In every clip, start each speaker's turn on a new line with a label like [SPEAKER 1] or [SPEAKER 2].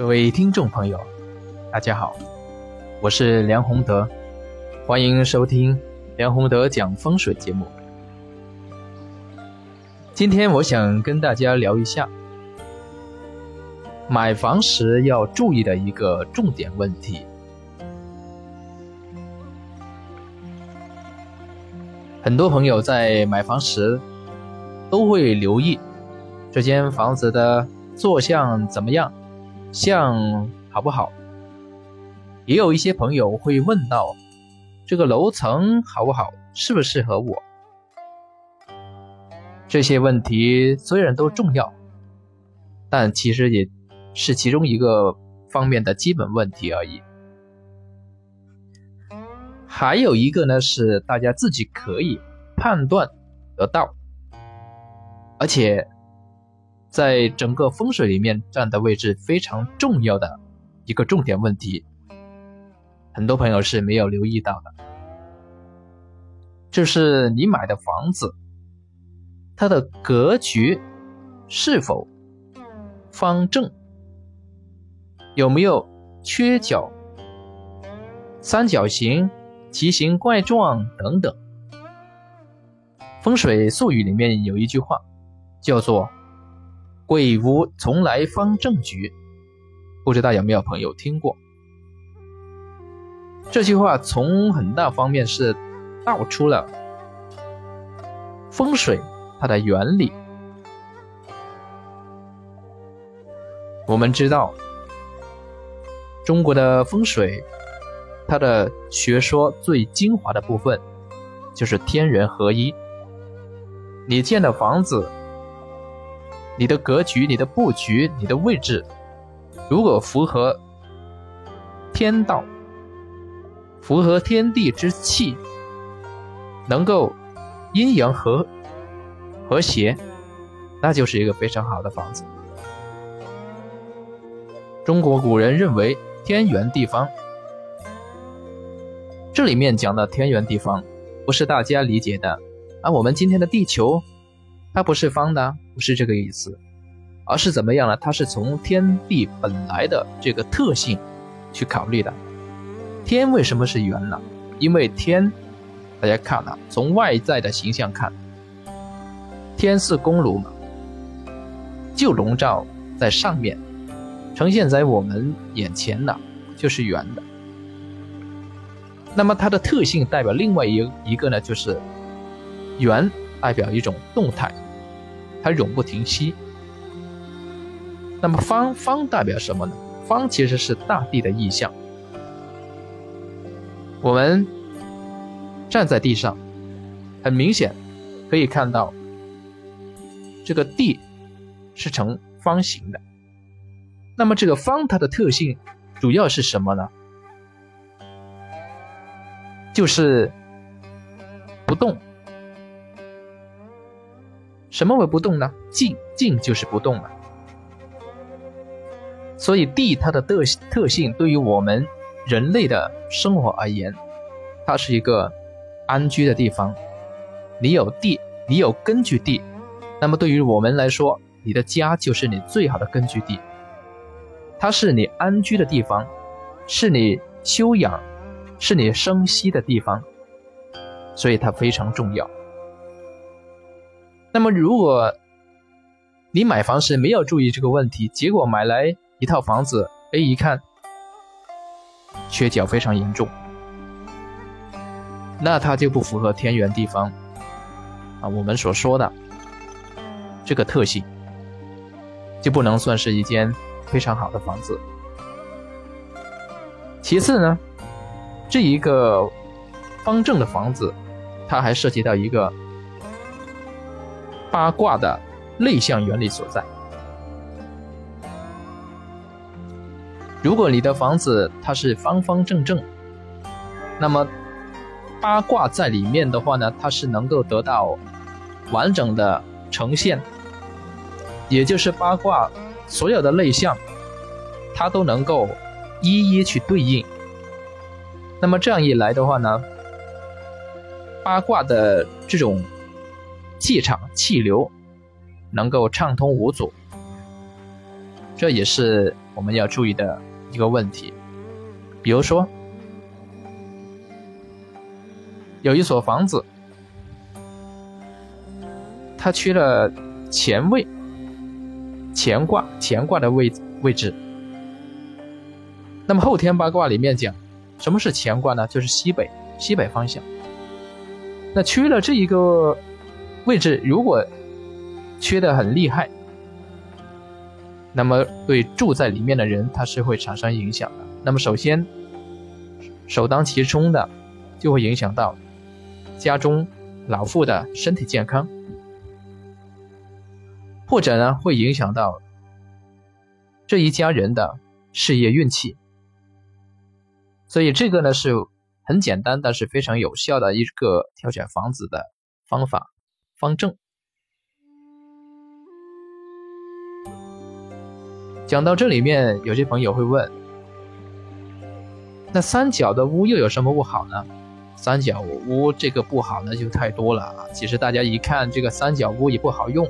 [SPEAKER 1] 各位听众朋友，大家好，我是梁宏德，欢迎收听梁宏德讲风水节目。今天我想跟大家聊一下买房时要注意的一个重点问题。很多朋友在买房时都会留意这间房子的坐向怎么样。像好不好？也有一些朋友会问到，这个楼层好不好，适不适合我？这些问题虽然都重要，但其实也是其中一个方面的基本问题而已。还有一个呢，是大家自己可以判断得到，而且。在整个风水里面占的位置非常重要的一个重点问题，很多朋友是没有留意到的，就是你买的房子，它的格局是否方正，有没有缺角、三角形、奇形怪状等等。风水术语里面有一句话，叫做。鬼屋从来方正局，不知道有没有朋友听过这句话？从很大方面是道出了风水它的原理。我们知道，中国的风水，它的学说最精华的部分就是天人合一。你建的房子。你的格局、你的布局、你的位置，如果符合天道、符合天地之气，能够阴阳和和谐，那就是一个非常好的房子。中国古人认为天圆地方，这里面讲的天圆地方，不是大家理解的啊，我们今天的地球。它不是方的，不是这个意思，而是怎么样呢？它是从天地本来的这个特性去考虑的。天为什么是圆呢？因为天，大家看啊，从外在的形象看，天是公炉嘛，就笼罩在上面，呈现在我们眼前的，就是圆的。那么它的特性代表另外一一个呢，就是圆。代表一种动态，它永不停息。那么方方代表什么呢？方其实是大地的意象。我们站在地上，很明显可以看到这个地是呈方形的。那么这个方它的特性主要是什么呢？就是不动。什么为不动呢？静，静就是不动嘛。所以地它的特特性，对于我们人类的生活而言，它是一个安居的地方。你有地，你有根据地，那么对于我们来说，你的家就是你最好的根据地。它是你安居的地方，是你休养，是你生息的地方，所以它非常重要。那么，如果你买房时没有注意这个问题，结果买来一套房子，哎，一看缺角非常严重，那它就不符合天圆地方啊，我们所说的这个特性，就不能算是一间非常好的房子。其次呢，这一个方正的房子，它还涉及到一个。八卦的内向原理所在。如果你的房子它是方方正正，那么八卦在里面的话呢，它是能够得到完整的呈现，也就是八卦所有的内向，它都能够一一去对应。那么这样一来的话呢，八卦的这种。气场气流能够畅通无阻，这也是我们要注意的一个问题。比如说，有一所房子，它缺了乾位，乾卦乾卦的位位置。那么后天八卦里面讲，什么是乾卦呢？就是西北西北方向。那缺了这一个位置，如果缺的很厉害，那么对住在里面的人，他是会产生影响的。那么首先，首当其冲的，就会影响到家中老妇的身体健康，或者呢，会影响到这一家人的事业运气。所以这个呢是很简单，但是非常有效的一个挑选房子的方法方正。讲到这里面，有些朋友会问：那三角的屋又有什么不好呢？三角屋这个不好呢就太多了啊！其实大家一看这个三角屋也不好用，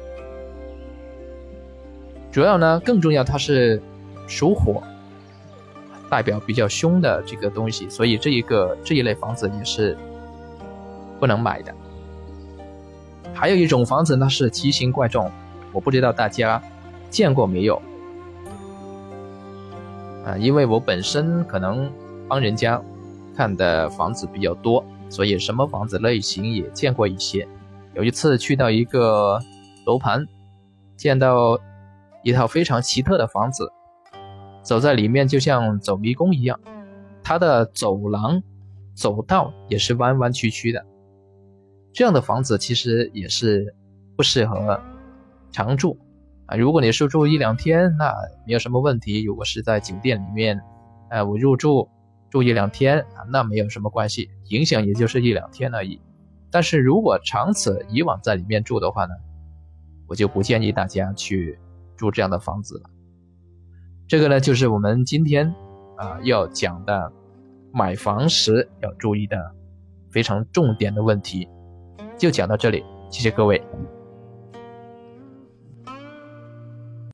[SPEAKER 1] 主要呢更重要它是属火。代表比较凶的这个东西，所以这一个这一类房子也是不能买的。还有一种房子，那是奇形怪状，我不知道大家见过没有？啊，因为我本身可能帮人家看的房子比较多，所以什么房子类型也见过一些。有一次去到一个楼盘，见到一套非常奇特的房子。走在里面就像走迷宫一样，它的走廊、走道也是弯弯曲曲的。这样的房子其实也是不适合常住啊。如果你是住一两天，那没有什么问题。如果是在酒店里面，呃，我入住住一两天啊，那没有什么关系，影响也就是一两天而已。但是如果长此以往在里面住的话呢，我就不建议大家去住这样的房子了。这个呢，就是我们今天啊要讲的买房时要注意的非常重点的问题，就讲到这里，谢谢各位。